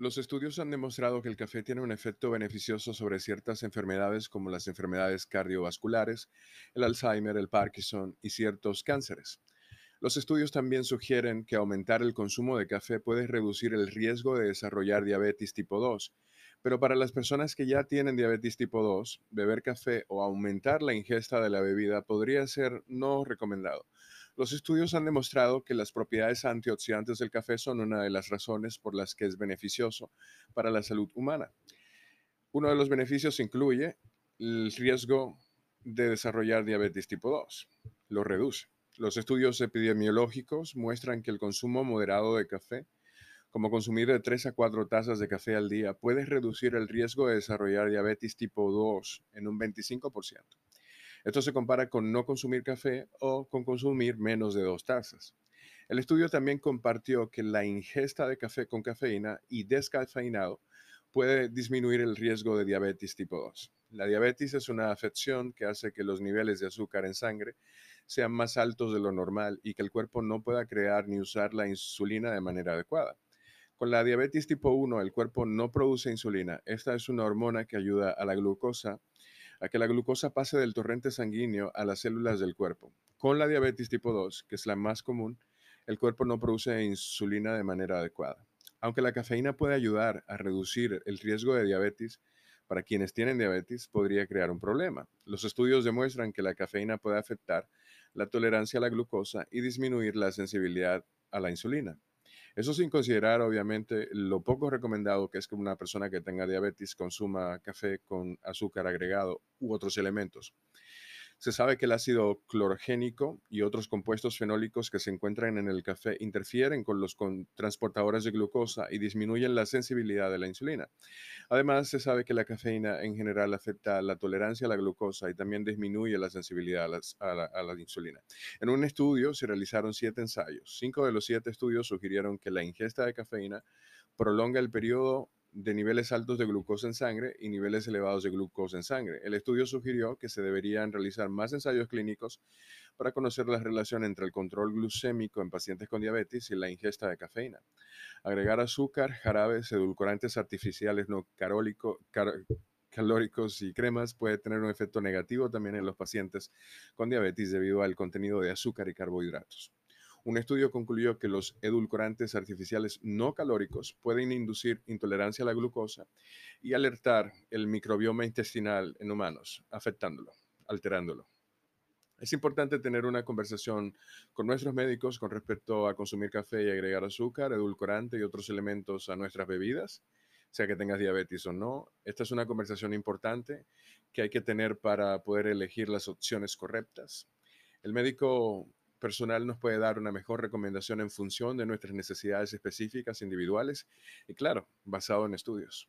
Los estudios han demostrado que el café tiene un efecto beneficioso sobre ciertas enfermedades como las enfermedades cardiovasculares, el Alzheimer, el Parkinson y ciertos cánceres. Los estudios también sugieren que aumentar el consumo de café puede reducir el riesgo de desarrollar diabetes tipo 2, pero para las personas que ya tienen diabetes tipo 2, beber café o aumentar la ingesta de la bebida podría ser no recomendado. Los estudios han demostrado que las propiedades antioxidantes del café son una de las razones por las que es beneficioso para la salud humana. Uno de los beneficios incluye el riesgo de desarrollar diabetes tipo 2. Lo reduce. Los estudios epidemiológicos muestran que el consumo moderado de café, como consumir de 3 a 4 tazas de café al día, puede reducir el riesgo de desarrollar diabetes tipo 2 en un 25%. Esto se compara con no consumir café o con consumir menos de dos tazas. El estudio también compartió que la ingesta de café con cafeína y descafeinado puede disminuir el riesgo de diabetes tipo 2. La diabetes es una afección que hace que los niveles de azúcar en sangre sean más altos de lo normal y que el cuerpo no pueda crear ni usar la insulina de manera adecuada. Con la diabetes tipo 1, el cuerpo no produce insulina. Esta es una hormona que ayuda a la glucosa, a que la glucosa pase del torrente sanguíneo a las células del cuerpo. Con la diabetes tipo 2, que es la más común, el cuerpo no produce insulina de manera adecuada. Aunque la cafeína puede ayudar a reducir el riesgo de diabetes, para quienes tienen diabetes podría crear un problema. Los estudios demuestran que la cafeína puede afectar la tolerancia a la glucosa y disminuir la sensibilidad a la insulina. Eso sin considerar, obviamente, lo poco recomendado que es que una persona que tenga diabetes consuma café con azúcar agregado u otros elementos. Se sabe que el ácido clorogénico y otros compuestos fenólicos que se encuentran en el café interfieren con los transportadores de glucosa y disminuyen la sensibilidad de la insulina. Además, se sabe que la cafeína en general afecta la tolerancia a la glucosa y también disminuye la sensibilidad a, la, insulina. En un estudio se realizaron siete ensayos. Cinco de los siete estudios sugirieron que la ingesta de cafeína prolonga el periodo de niveles altos de glucosa en sangre y niveles elevados de glucosa en sangre. El estudio sugirió que se deberían realizar más ensayos clínicos para conocer la relación entre el control glucémico en pacientes con diabetes y la ingesta de cafeína. Agregar azúcar, jarabes, edulcorantes artificiales no calóricos y cremas puede tener un efecto negativo también en los pacientes con diabetes debido al contenido de azúcar y carbohidratos. Un estudio concluyó que los edulcorantes artificiales no calóricos pueden inducir intolerancia a la glucosa y alertar el microbioma intestinal en humanos, afectándolo, alterándolo. Es importante tener una conversación con nuestros médicos con respecto a consumir café y agregar azúcar, edulcorante y otros elementos a nuestras bebidas, sea que tengas diabetes o no. Esta es una conversación importante que hay que tener para poder elegir las opciones correctas. El médico personal nos puede dar una mejor recomendación en función de nuestras necesidades específicas individuales y claro, basado en estudios.